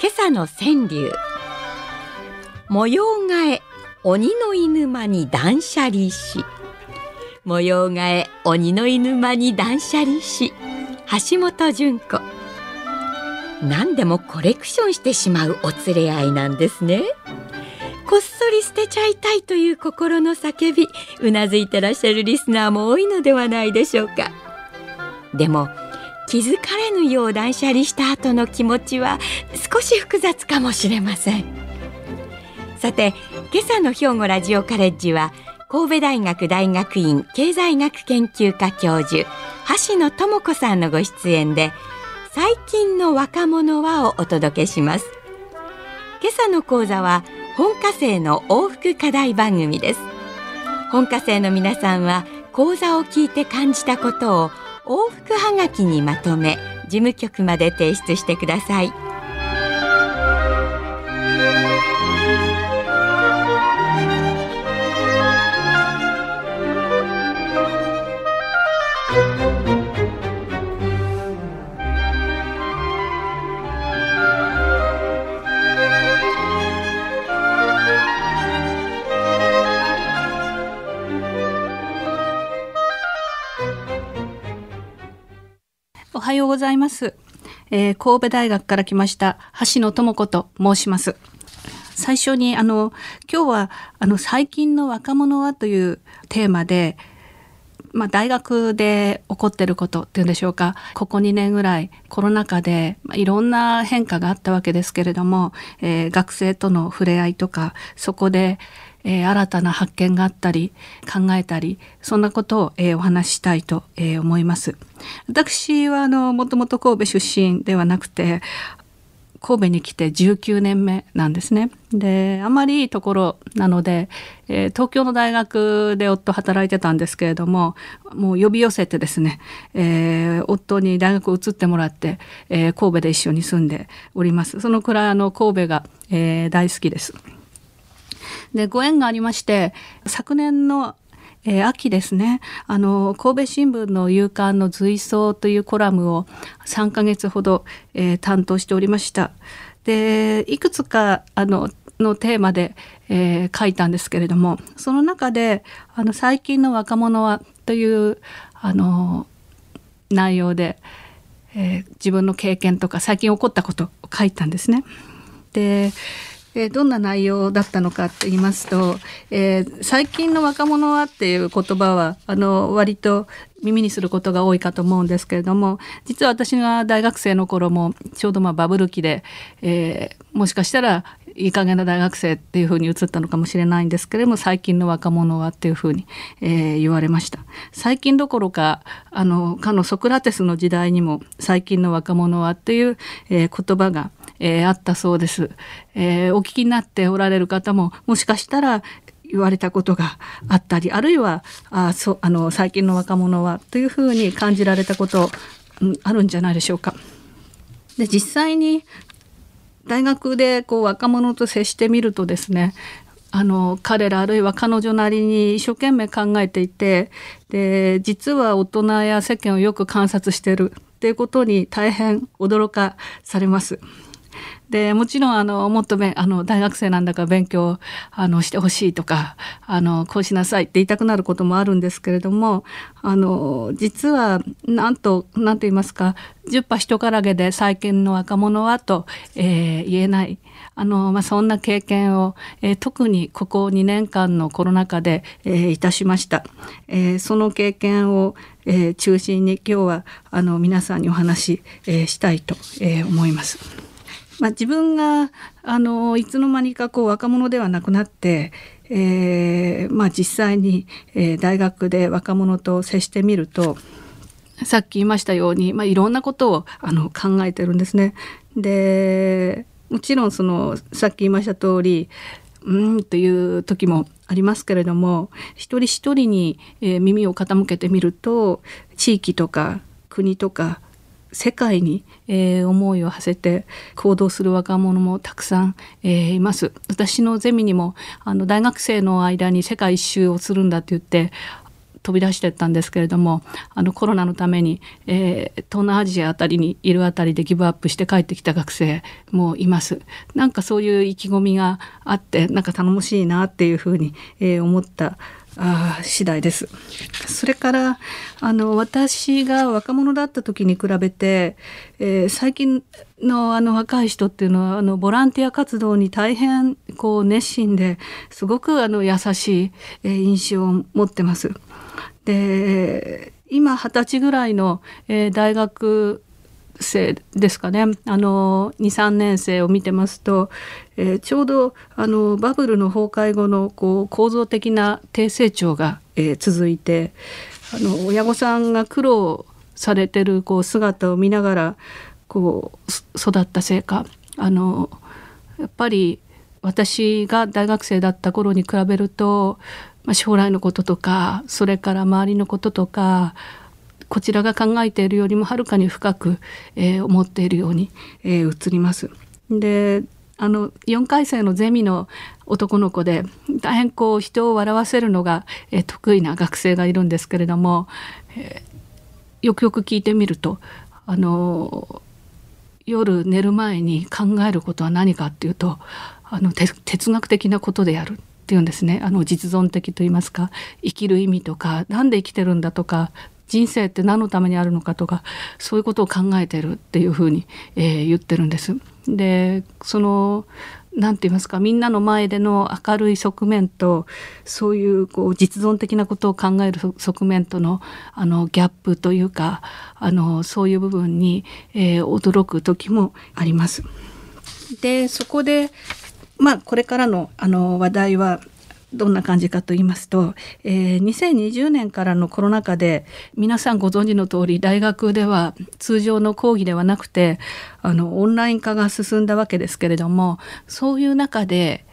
今朝の川柳。模様替え鬼の犬間に断捨離し。模様替え鬼の犬間に断捨離し。橋本純子。何でもコレクションしてしまうお連れ合いなんですね。こっそり捨てちゃいたいという心の叫びうなずいてらっしゃるリスナーも多いのではないでしょうか。でも気づかれぬよう断捨離した後の気持ちは少し複雑かもしれません。さて今朝の兵庫ラジオカレッジは神戸大学大学院経済学研究科教授橋野智子さんのご出演で最近の若者はをお届けします。今朝の講座は本科生の往復課題番組です。本科生の皆さんは講座を聞いて感じたことを往復はがきにまとめ事務局まで提出してください。はようございます、えー神戸大学から来ました橋野智子と申します。最初にあの今日はあの最近の若者はというテーマでまあ、大学で起こってることっていうんでしょうか。ここ2年ぐらいコロナ禍で、ま、いろんな変化があったわけですけれども、えー学生との触れ合いとかそこで、えー新たな発見があったり考えたりそんなことを、えーお話ししたいと、えー思います。私はあのもともと神戸出身ではなくて神戸に来て19年目なんですね。であまりいいところなので、えー東京の大学で夫働いてたんですけれどももう呼び寄せてですね、えー夫に大学を移ってもらって、えー神戸で一緒に住んでおります。そのくらいあの神戸が、えー大好きです。でご縁がありまして昨年のえー秋ですねあの神戸新聞の夕刊の随想というコラムを3ヶ月ほど、えー担当しておりました。でいくつかあののテーマで、えー書いたんですけれどもその中であの最近の若者はというあの内容で、え自分の経験とか最近起こったことを書いたんですね。でえーどんな内容だったのかって言いますと、えー最近の若者はっていう言葉はあの割と耳にすることが多いかと思うんですけれども実は私が大学生の頃もちょうどまあバブル期で、えーもしかしたらいい加減な大学生っていうふうに映ったのかもしれないんですけれども最近の若者はっていうふうに、えー言われました。最近どころかあのかのソクラテスの時代にも最近の若者はっていう、えー言葉が、えーあったそうです、えーお聞きになっておられる方ももしかしたら言われたことがあったりあるいはあそうあの最近の若者はというふうに感じられたこと、うんあるんじゃないでしょうか。で実際に大学でこう若者と接してみるとですねあの彼らあるいは彼女なりに一生懸命考えていてで実は大人や世間をよく観察してるっていうことに大変驚かされます。でもちろんあのもっとべあの大学生なんだから勉強あのしてほしいとかあのこうしなさいって言いたくなることもあるんですけれどもあの実はなんと何と言いますか十羽人からげで最近の若者はと、えー言えないあの、まあ、そんな経験を、えー特にここ2年間のコロナ禍で、えーいたしました、えーその経験を、えー中心に今日はあの皆さんにお話し、えーしたいと、えー思います。まあ、自分があのいつの間にかこう若者ではなくなって、えーまあ、実際に、えー大学で若者と接してみるとさっき言いましたように、まあ、いろんなことをあの考えてるんですね。でもちろんそのさっき言いました通りうんという時もありますけれども一人一人に、え、耳を傾けてみると地域とか国とか世界に、えー、思いを馳せて行動する若者もたくさん、えー、います。私のゼミにもあの大学生の間に世界一周をするんだって言って飛び出してったんですけれどもあのコロナのために、えー、東南アジアあたりにいるあたりでギブアップして帰ってきた学生もいますなんかそういう意気込みがあってなんか頼もしいなっていうふうに、えー、思ったあ次第です。それからあの私が若者だった時に比べて、えー、最近のあの若い人っていうのはあのボランティア活動に大変こう熱心ですごくあの優しい、えー、印象を持ってます。で今二十歳ぐらいの、えー、大学生ですかね。あの23年生を見てますと、えー、ちょうどあのバブルの崩壊後のこう構造的な低成長が、えー、続いてあの親御さんが苦労されてるこう姿を見ながらこう育ったせいかあのやっぱり私が大学生だった頃に比べると、まあ、将来のこととかそれから周りのこととかこちらが考えているよりもはるかに深く、えー、思っているように、えー、映ります。であの4回生のゼミの男の子で大変こう人を笑わせるのが、えー、得意な学生がいるんですけれども、えー、よくよく聞いてみるとあの夜寝る前に考えることは何かっていうとあの哲学的なことでやるっていうんですねあの実存的と言いますか生きる意味とか何で生きてるんだとか人生って何のためにあるのかとかそういうことを考えてるっていうふうに、えー、言ってるんです。でその何て言いますかみんなの前での明るい側面とそういうこう実存的なことを考える側面とのあのギャップというかあのそういう部分に、えー、驚く時もあります。でそこでまあこれからのあの話題はどんな感じかと言いますと、えー、2020年からのコロナ禍で皆さんご存知の通り大学では通常の講義ではなくてあのオンライン化が進んだわけですけれどもそういう中で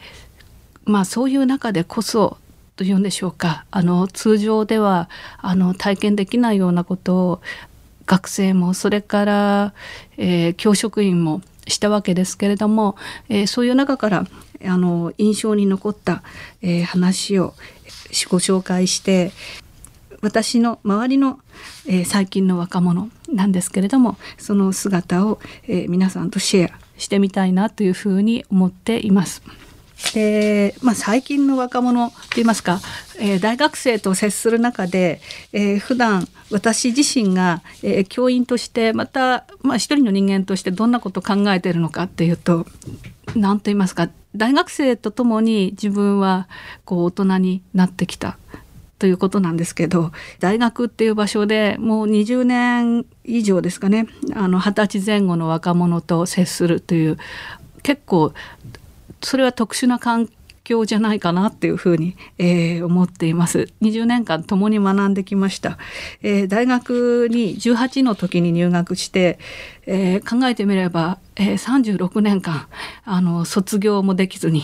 まあそういう中でこそというんでしょうかあの通常ではあの体験できないようなことを学生もそれから、えー、教職員もしたわけですけれども、えー、そういう中からあの印象に残った、えー、話をご紹介して私の周りの、えー、最近の若者なんですけれどもその姿を、えー、皆さんとシェアしてみたいなというふうに思っています。で、まあ、最近の若者といいますか、えー、大学生と接する中で、えー、普段私自身が、えー、教員としてまた、まあ、一人の人間としてどんなことを考えているのかっていうと何と言いますか大学生とともに自分はこう大人になってきたということなんですけど大学っていう場所でもう20年以上ですかねあの20歳前後の若者と接するという結構それは特殊な環境じゃないかなっていうふうに、えー、思っています。20年間共に学んできました、えー、大学に18の時に入学して、えー、考えてみれば、えー、36年間あの卒業もできずに、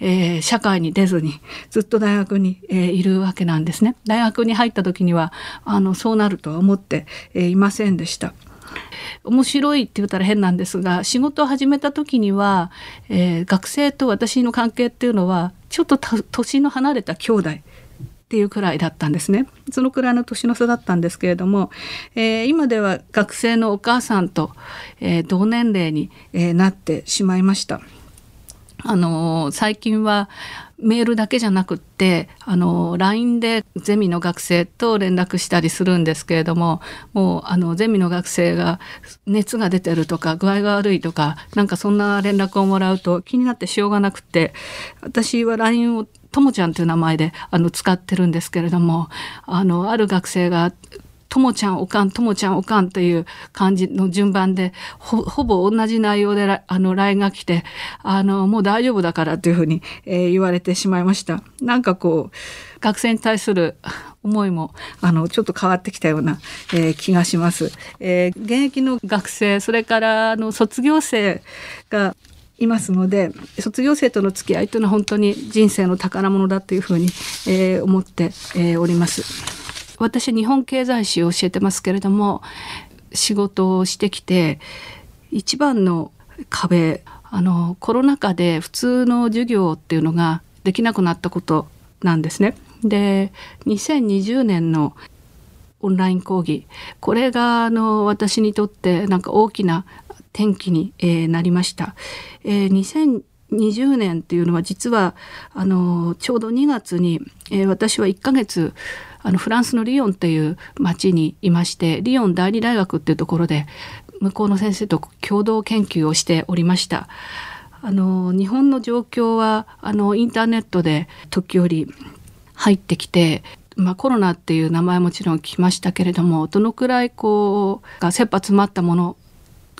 えー、社会に出ずにずっと大学に、えー、いるわけなんですね。大学に入った時にはあのそうなるとは思って、えー、いませんでした。面白いって言ったら変なんですが仕事を始めた時には、えー、学生と私の関係っていうのはちょっと年の離れた兄弟っていうくらいだったんですねそのくらいの年の差だったんですけれども、えー、今では学生のお母さんと、えー、同年齢に、え、なってしまいました。あの最近はメールだけじゃなくってあの LINE でゼミの学生と連絡したりするんですけれどももうあのゼミの学生が熱が出てるとか具合が悪いとかなんかそんな連絡をもらうと気になってしょうがなくって私は LINE をともちゃんという名前であの使ってるんですけれどもあのある学生がともちゃんおかんともちゃんおかんという感じの順番でほぼ同じ内容であの LINE が来てあのもう大丈夫だからというふうに、えー、言われてしまいました。なんかこう学生に対する思いもあのちょっと変わってきたような、えー、気がします。えー、現役の学生それからあの卒業生がいますので卒業生との付き合いというのは本当に人生の宝物だというふうに、えー、思って、えー、おります。私日本経済史を教えてますけれども仕事をしてきて一番の壁あのコロナ禍で普通の授業っていうのができなくなったことなんですね。で2020年のオンライン講義これがあの私にとってなんか大きな転機に、えー、なりました。えー、20年っていうのは実はあのちょうど2月に、えー、私は1ヶ月あのフランスのリヨンっていう町にいましてリヨン第二大学っていうところで向こうの先生と共同研究をしておりました。あの日本の状況はあのインターネットで時折入ってきて、まあ、コロナっていう名前もちろん聞きましたけれどもどのくらいこうが切羽詰まったもの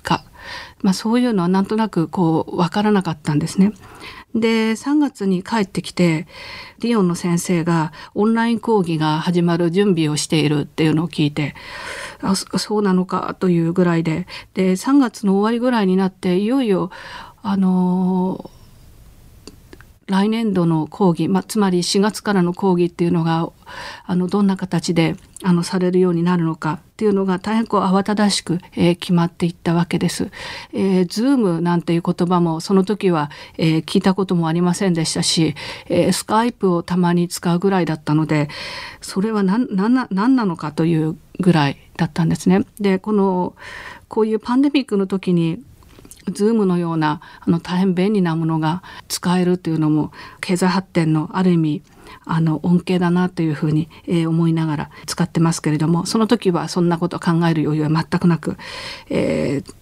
か、まあ、そういうのはなんとなくこう分からなかったんですね。で3月に帰ってきてリオンの先生がオンライン講義が始まる準備をしているっていうのを聞いてあそうなのかというぐらいでで3月の終わりぐらいになっていよいよあの来年度の講義、まあ、つまり4月からの講義っていうのがあのどんな形であのされるようになるのかっていうのが大変こう慌ただしく、えー、決まっていったわけです。えー、Zoom なんていう言葉もその時は、えー、聞いたこともありませんでしたし、えー、スカイプをたまに使うぐらいだったのでそれは何な何なのかというぐらいだったんですね。でこのこういうパンデミックの時に Zoom のようなあの大変便利なものが使えるというのも経済発展のある意味あの恩恵だなというふうに、え、思いながら使ってますけれどもその時はそんなこと考える余裕は全くなく、えー、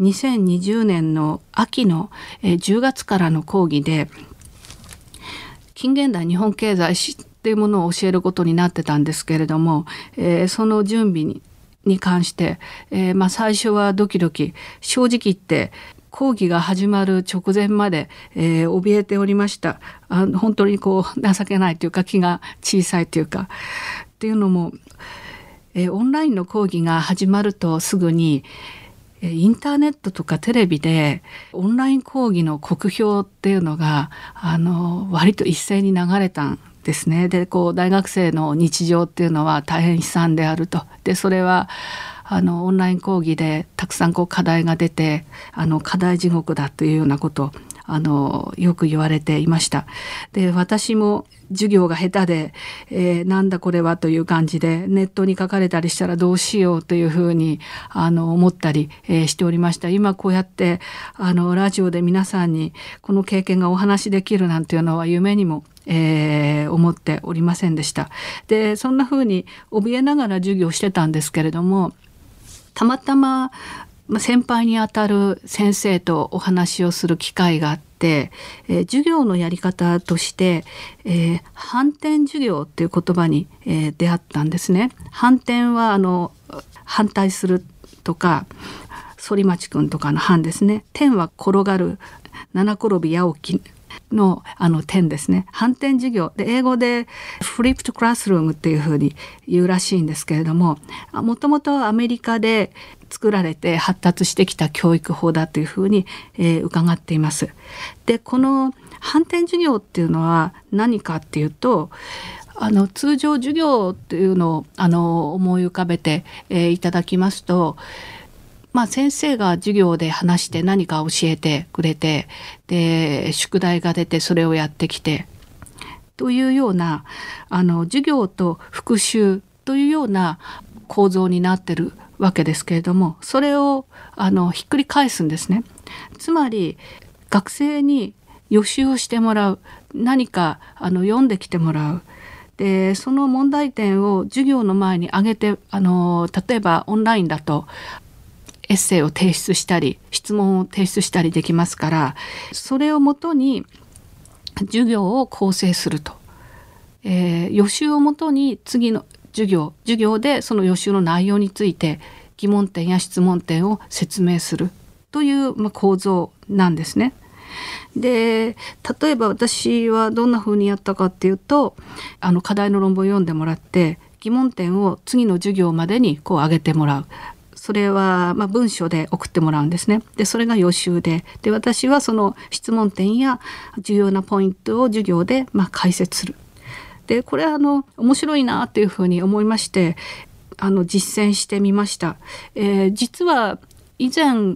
2020年の秋の、え、10月からの講義で近現代日本経済史っていうものを教えることになってたんですけれども、えー、その準備にに関して、えー、まあ、最初はドキドキ。正直言って講義が始まる直前まで、えー、怯えておりました。あ本当にこう情けないというか気が小さいというか。っていうのも、えー、オンラインの講義が始まるとすぐにインターネットとかテレビでオンライン講義の酷評っていうのがあの割と一斉に流れたんですね。でこう大学生の日常っていうのは大変悲惨であると。でそれはあのオンライン講義でたくさんこう課題が出てあの課題地獄だというようなことあのよく言われていました。で私も授業が下手で、えー、なんだこれはという感じでネットに書かれたりしたらどうしようというふうにあの思ったり、えー、しておりました今こうやってあのラジオで皆さんにこの経験がお話しできるなんていうのは夢にもえー、思っておりませんでした。でそんな風に怯えながら授業してたんですけれどもたまたま先輩にあたる先生とお話をする機会があって、えー、授業のやり方として、えー、反転授業っていう言葉に、えー、出会ったんですね。反転はあの反対するとか反町くんとかの反ですね。天は転がる七転び八起きのあの点ですね反転授業で英語でフリップトクラスルームっていうふうに言うらしいんですけれどももともとアメリカで作られて発達してきた教育法だというふうに、えー、伺っています。でこの反転授業っていうのは何かっていうとあの通常授業っていうのをあの思い浮かべて、えー、いただきますとまあ、先生が授業で話して何か教えてくれてで宿題が出てそれをやってきてというようなあの授業と復習というような構造になってるわけですけれどもそれをあのひっくり返すんですね。つまり学生に予習をしてもらう何かあの読んできてもらうでその問題点を授業の前に挙げてあの例えばオンラインだとエッセイを提出したり質問を提出したりできますからそれをもとに授業を構成すると、えー、予習をもとに次の授業授業でその予習の内容について疑問点や質問点を説明する。という、まあ、構造なんですね。で例えば私はどんな風にやったかっていうとあの課題の論文を読んでもらって疑問点を次の授業までにこう上げてもらう。それはまあ文章で送ってもらうんですね。でそれが予習でで私はその質問点や重要なポイントを授業でまあ解説する。でこれはあの面白いなというふうに思いましてあの実践してみました。えー、実は以前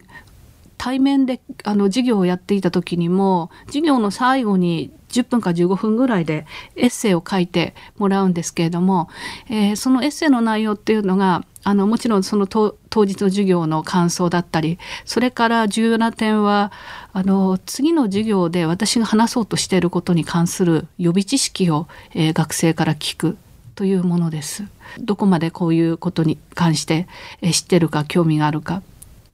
対面であの授業をやっていた時にも授業の最後に10分か15分ぐらいでエッセイを書いてもらうんですけれども、えー、そのエッセイの内容っていうのがあのもちろんその当日の授業の感想だったりそれから重要な点はあの次の授業で私が話そうとしていることに関する予備知識を、えー、学生から聞くというものです。どこまでこういうことに関して、えー、知ってるか興味があるか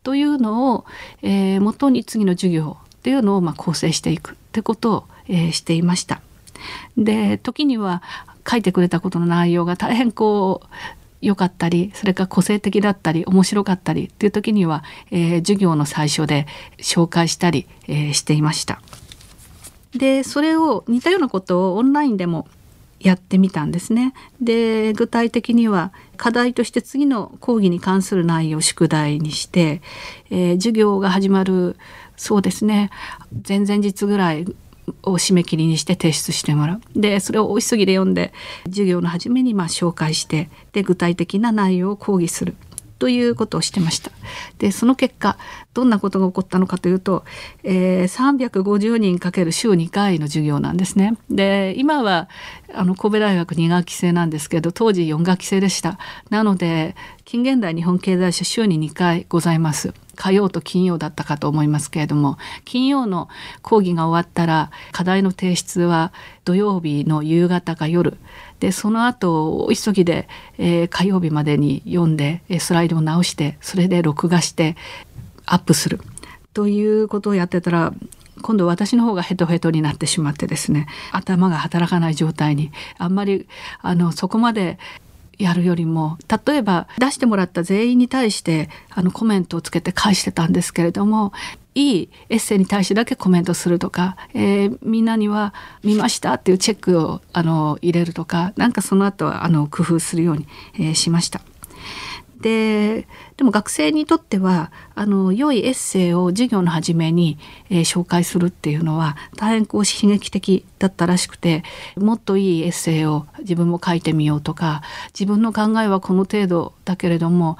というのを、えー、元に次の授業っていうのをまあ構成していくってことを、えー、していました。で時には書いてくれたことの内容が大変こう良かったりそれから個性的だったり面白かったりっていう時には、えー、授業の最初で紹介したり、えー、していました。でそれを似たようなことをオンラインでもやってみたんですね。で具体的には課題として次の講義に関する内容を宿題にして、えー、授業が始まるそうですね前々日ぐらいを締め切りにして提出してもらうでそれを大急ぎで読んで授業の初めにま紹介してで具体的な内容を講義するということをしてました。でその結果どんなことが起こったのかというと、えー、350人かける週2回の授業なんですね。で今はあの神戸大学2学期制なんですけど当時4学期制でした。なので近現代日本経済史週に2回ございます。火曜と金曜だったかと思いますけれども金曜の講義が終わったら課題の提出は土曜日の夕方か夜でその後急ぎで、えー、火曜日までに読んでスライドを直してそれで録画してアップする。ということをやってたら今度私の方がヘトヘトになってしまってですね頭が働かない状態にあんまりあのそこまでやるよりも例えば出してもらった全員に対してあのコメントをつけて返してたんですけれどもいいエッセイに対してだけコメントするとか、えー、みんなには「見ました」っていうチェックをあの入れるとかなんかその後はあの工夫するように、えー、しました。ででも学生にとってはあの良いエッセイを授業の初めに、えー、紹介するっていうのは大変こう刺激的だったらしくてもっといいエッセイを自分も書いてみようとか自分の考えはこの程度だけれども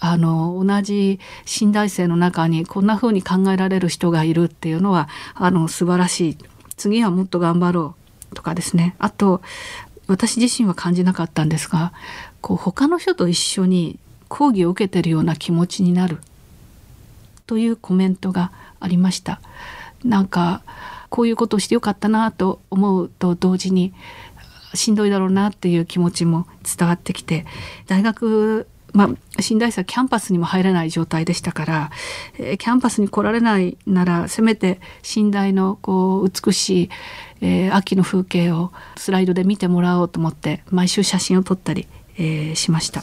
あの同じ信大生の中にこんな風に考えられる人がいるっていうのはあの素晴らしい。次はもっと頑張ろうとかですね。あと私自身は感じなかったんですがこう他の人と一緒に講義を受けてるような気持ちになるというコメントがありましたなんかこういうことをしてよかったなと思うと同時にしんどいだろうなっていう気持ちも伝わってきて大学まあ、神大生はキャンパスにも入れない状態でしたから、えー、キャンパスに来られないならせめて神大のこう美しい、えー、秋の風景をスライドで見てもらおうと思って毎週写真を撮ったり、えー、しました。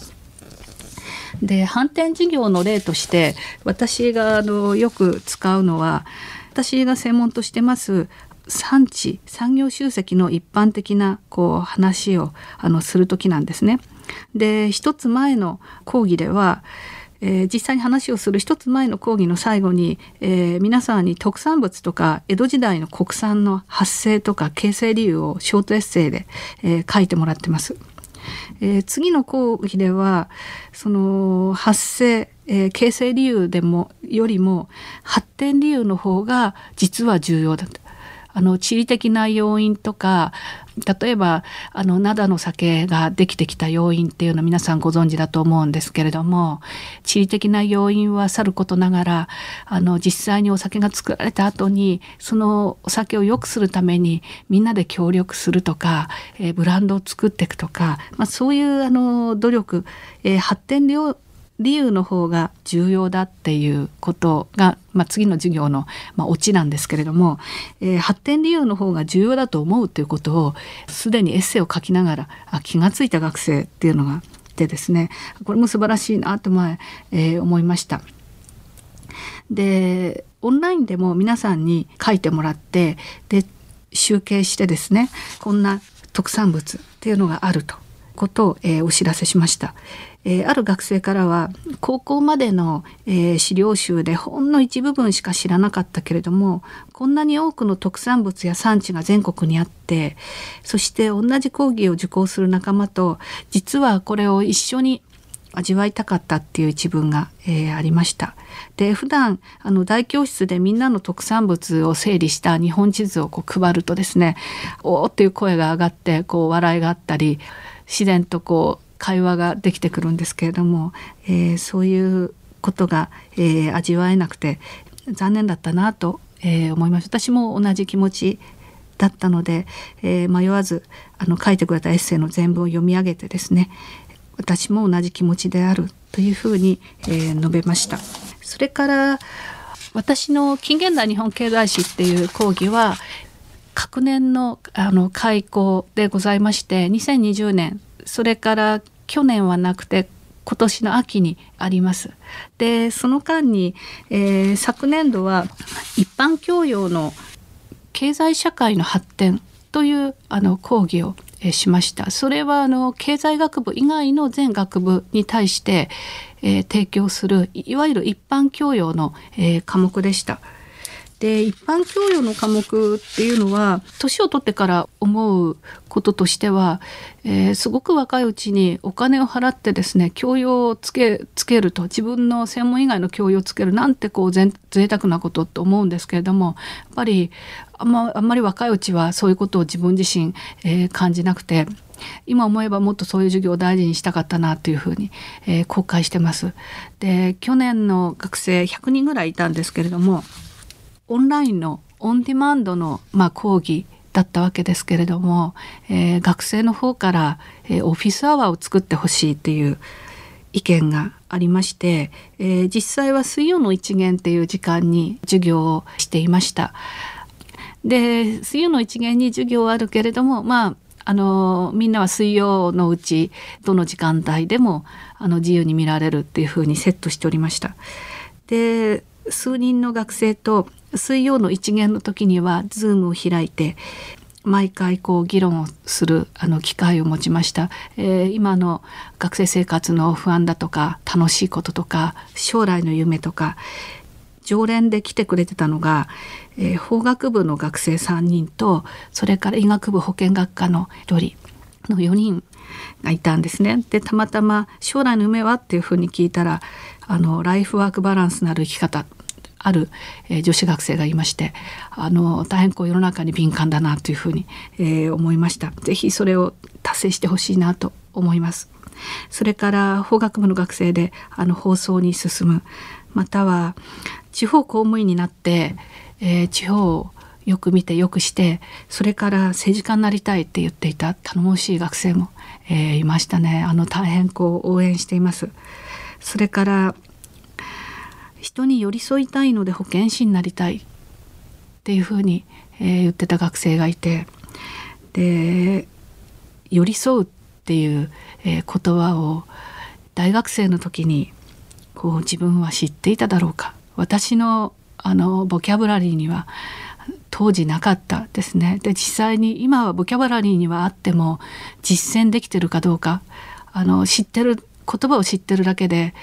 で反転授業の例として私があのよく使うのは私が専門としてます産地産業集積の一般的なこう話をあのする時なんですね。で一つ前の講義ではえー、実際に話をする一つ前の講義の最後に、えー、皆さんに特産物とか江戸時代の国産の発生とか形成理由をショートエッセイで、えー、書いてもらってます。えー、次の講義ではその発生、えー、形成理由でもよりも発展理由の方が実は重要だと。あの地理的な要因とか例えばあの灘の酒ができてきた要因っていうの皆さんご存知だと思うんですけれども地理的な要因はさることながらあの実際にお酒が作られた後にそのお酒を良くするためにみんなで協力するとか、えー、ブランドを作っていくとか、まあ、そういうあの努力、えー、発展量理由の方が重要だっていうことが、まあ、次の授業の、まあ、オチなんですけれども、えー、発展理由の方が重要だと思うということをすでにエッセイを書きながらあ気が付いた学生っていうのがいてですねこれも素晴らしいなと前、えー、思いました。でオンラインでも皆さんに書いてもらってで集計してですねこんな特産物っていうのがあるとことを、えー、お知らせしました、えー、ある学生からは高校までの、えー、資料集でほんの一部分しか知らなかったけれどもこんなに多くの特産物や産地が全国にあってそして同じ講義を受講する仲間と実はこれを一緒に味わいたかったっていう一文が、えー、ありました。で普段あの大教室でみんなの特産物を整理した日本地図をこう配るとですね「おお!」っていう声が上がってこう笑いがあったり自然とこう会話ができてくるんですけれども、えー、そういうことが、えー、味わえなくて残念だったなと、えー、思います私も同じ気持ちだったので、えー、迷わずあの書いてくれたエッセイの全文を読み上げてですね私も同じ気持ちであるというふうに、えー、述べました。それから私の近現代日本経済史っていう講義は隔年のあの開講でございまして2020年それから去年はなくて今年の秋にあります。でその間に、えー、昨年度は一般教養の経済社会の発展というあの講義をえしました。それはあの経済学部以外の全学部に対して、えー、提供するいわゆる一般教養の、えー、科目でした。で一般教養の科目っていうのは年を取ってから思うこととしては、えー、すごく若いうちにお金を払ってですね教養をつけつけると自分の専門以外の教養をつけるなんてこうぜ贅沢なことと思うんですけれどもやっぱりあんまあんまり若いうちはそういうことを自分自身、えー、感じなくて。今思えばもっとそういう授業を大事にしたかったなというふうに、えー、後悔してます。で去年の学生100人ぐらいいたんですけれどもオンラインのオンデマンドの、まあ、講義だったわけですけれども、えー、学生の方から、えー、オフィスアワーを作ってほしいっていう意見がありまして、えー、実際は水曜の一元っていう時間に授業をしていました。で水曜の一元に授業はあるけれどもまああのみんなは水曜のうちどの時間帯でもあの自由に見られるっていうふうにセットしておりました。で数人の学生と水曜の一元の時にはズームを開いて毎回こう議論をするあの機会を持ちました、えー、今の学生生活の不安だとか楽しいこととか将来の夢とか常連で来てくれてたのが、えー、法学部の学生3人とそれから医学部保健学科の1人の4人がいたんですね。でたまたま将来の夢はっていうふうに聞いたらあのライフワークバランスのある生き方ある、えー、女子学生がいましてあの大変こう世の中に敏感だなというふうに、えー、思いました。是非それを達成してほしいなと思います。それから法学部の学生であの放送に進むまたは地方公務員になって、えー、地方をよく見てよくしてそれから政治家になりたいって言っていた頼もしい学生も、えー、いましたね。あの大変こう応援しています。それから人に寄り添いたいので保健師になりたい。っていうふうに、えー、言ってた学生がいて。で寄り添うっていう、えー、言葉を大学生の時にこう自分は知っていただろうか。私のあのボキャブラリーには当時なかった。ですね。で実際に今はボキャブラリーにはあっても実践できてるかどうかあの知ってる言葉を知ってるだけで、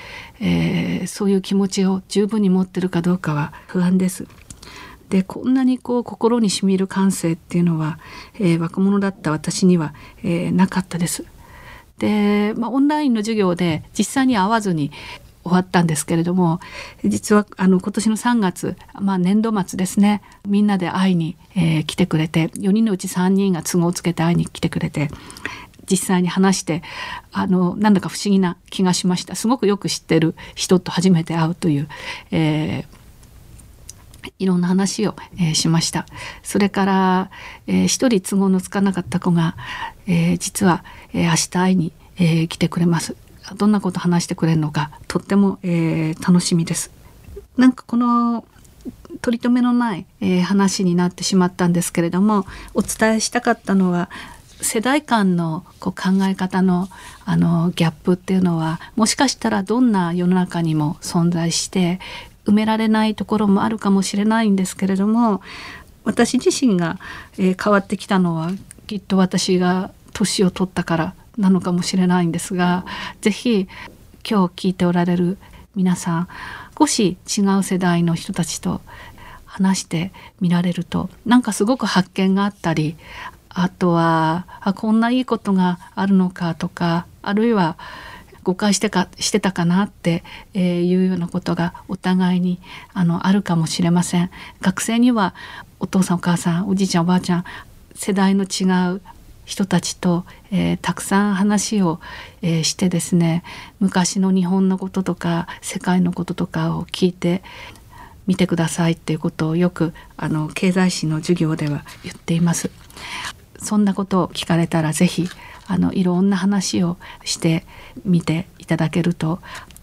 えー、そういう気持ちを十分に持ってるかどうかは不安です。でこんなにこう心にしみる感性っていうのは、えー、若者だった私には、えー、なかったです。で、まあ、オンラインの授業で実際に会わずに終わったんですけれども実はあの今年の3月、まあ、年度末ですねみんなで会いに、えー、来てくれて4人のうち3人が都合をつけて会いに来てくれて実際に話してあのなんだか不思議な気がしました。すごくよく知ってる人と初めて会うという、えー、いろんな話を、えー、しました。それから、えー、一人都合のつかなかった子が、えー、実は、えー、明日会いに、えー、来てくれます。どんなこと話してくれるのかとっても、えー、楽しみです。なんかこの取り留めのない、えー、話になってしまったんですけれどもお伝えしたかったのは世代間のこう考え方のあのギャップっていうのはもしかしたらどんな世の中にも存在して埋められないところもあるかもしれないんですけれども私自身が、えー、変わってきたのはきっと私が年を取ったからなのかもしれないんですがぜひ今日聞いておられる皆さん少し違う世代の人たちと話してみられるとなんかすごく発見があったりあとはあこんないいことがあるのかとかあるいは誤解してかしてたかなっていうようなことがお互いにあのあるかもしれません。学生にはお父さんお母さんおじいちゃんおばあちゃん世代の違う人たちと、えー、たくさん話を、えー、してですね昔の日本のこととか世界のこととかを聞いてみてくださいっていうことをよくあの経済史の授業では言っています。そんなことを聞かれたらぜひあのいろんな話をしてみていただけると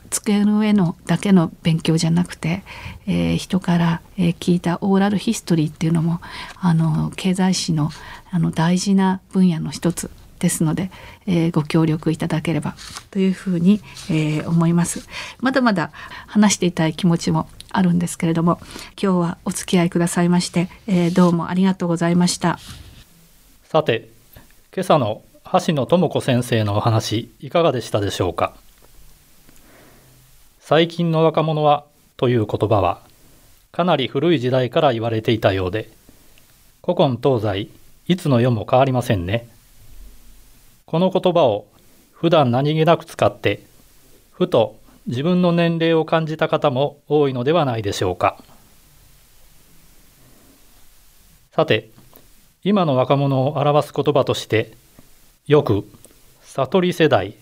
机の上のだけの勉強じゃなくて、えー、人から、えー、聞いたオーラルヒストリーっていうのもあの経済史のあの大事な分野の一つですので、えー、ご協力いただければというふうに、えー、思います。まだまだ話していたい気持ちもあるんですけれども今日はお付き合いくださいまして、えー、どうもありがとうございましたさて今朝の橋野智子先生のお話いかがでしたでしょうか？最近の若者はという言葉はかなり古い時代から言われていたようで古今東西いつの世も変わりませんね。この言葉を普段何気なく使ってふと自分の年齢を感じた方も多いのではないでしょうか。さて今の若者を表す言葉としてよく悟り世代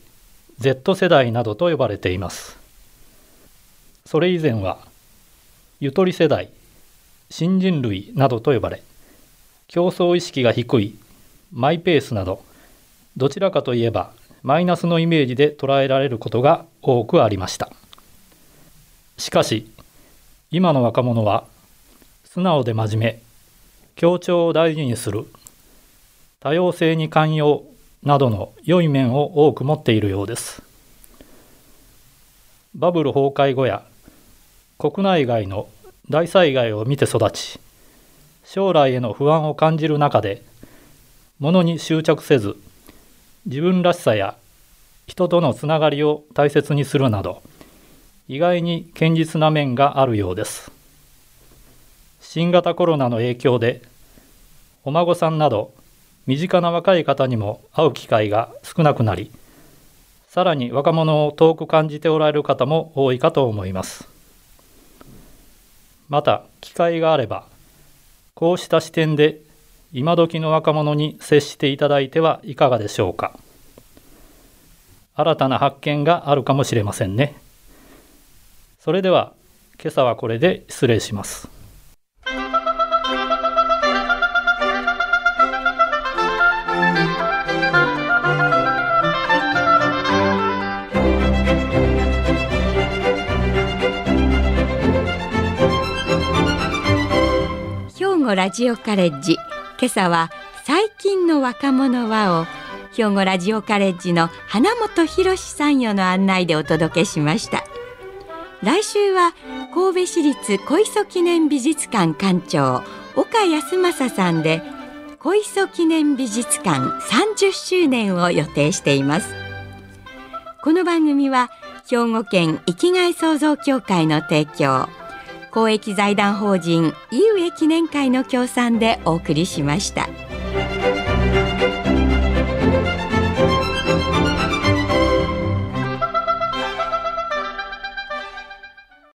Z 世代などと呼ばれています。それ以前はゆとり世代新人類などと呼ばれ競争意識が低いマイペースなどどちらかといえばマイナスのイメージで捉えられることが多くありました。しかし今の若者は素直で真面目協調を大事にする。多様性に寛容などの良い面を多く持っているようです。バブル崩壊後や国内外の大災害を見て育ち将来への不安を感じる中で物に執着せず自分らしさや人とのつながりを大切にするなど意外に堅実な面があるようです。新型コロナの影響でお孫さんなど身近な若い方にも会う機会が少なくなりさらに若者を遠く感じておられる方も多いかと思います。また機会があればこうした視点で今時の若者に接していただいてはいかがでしょうか。新たな発見があるかもしれませんね。それでは今朝はこれで失礼します。庫ラジオカレッジ。今朝は最近の若者はを兵庫ラジオカレッジの花本博さんよの案内でお届けしました。来週は神戸市立小磯記念美術館館長岡康正さんで小磯記念美術館30周年を予定しています。この番組は兵庫県生きがい創造協会の提供公益財団法人井上記念会の協賛でお送りしました。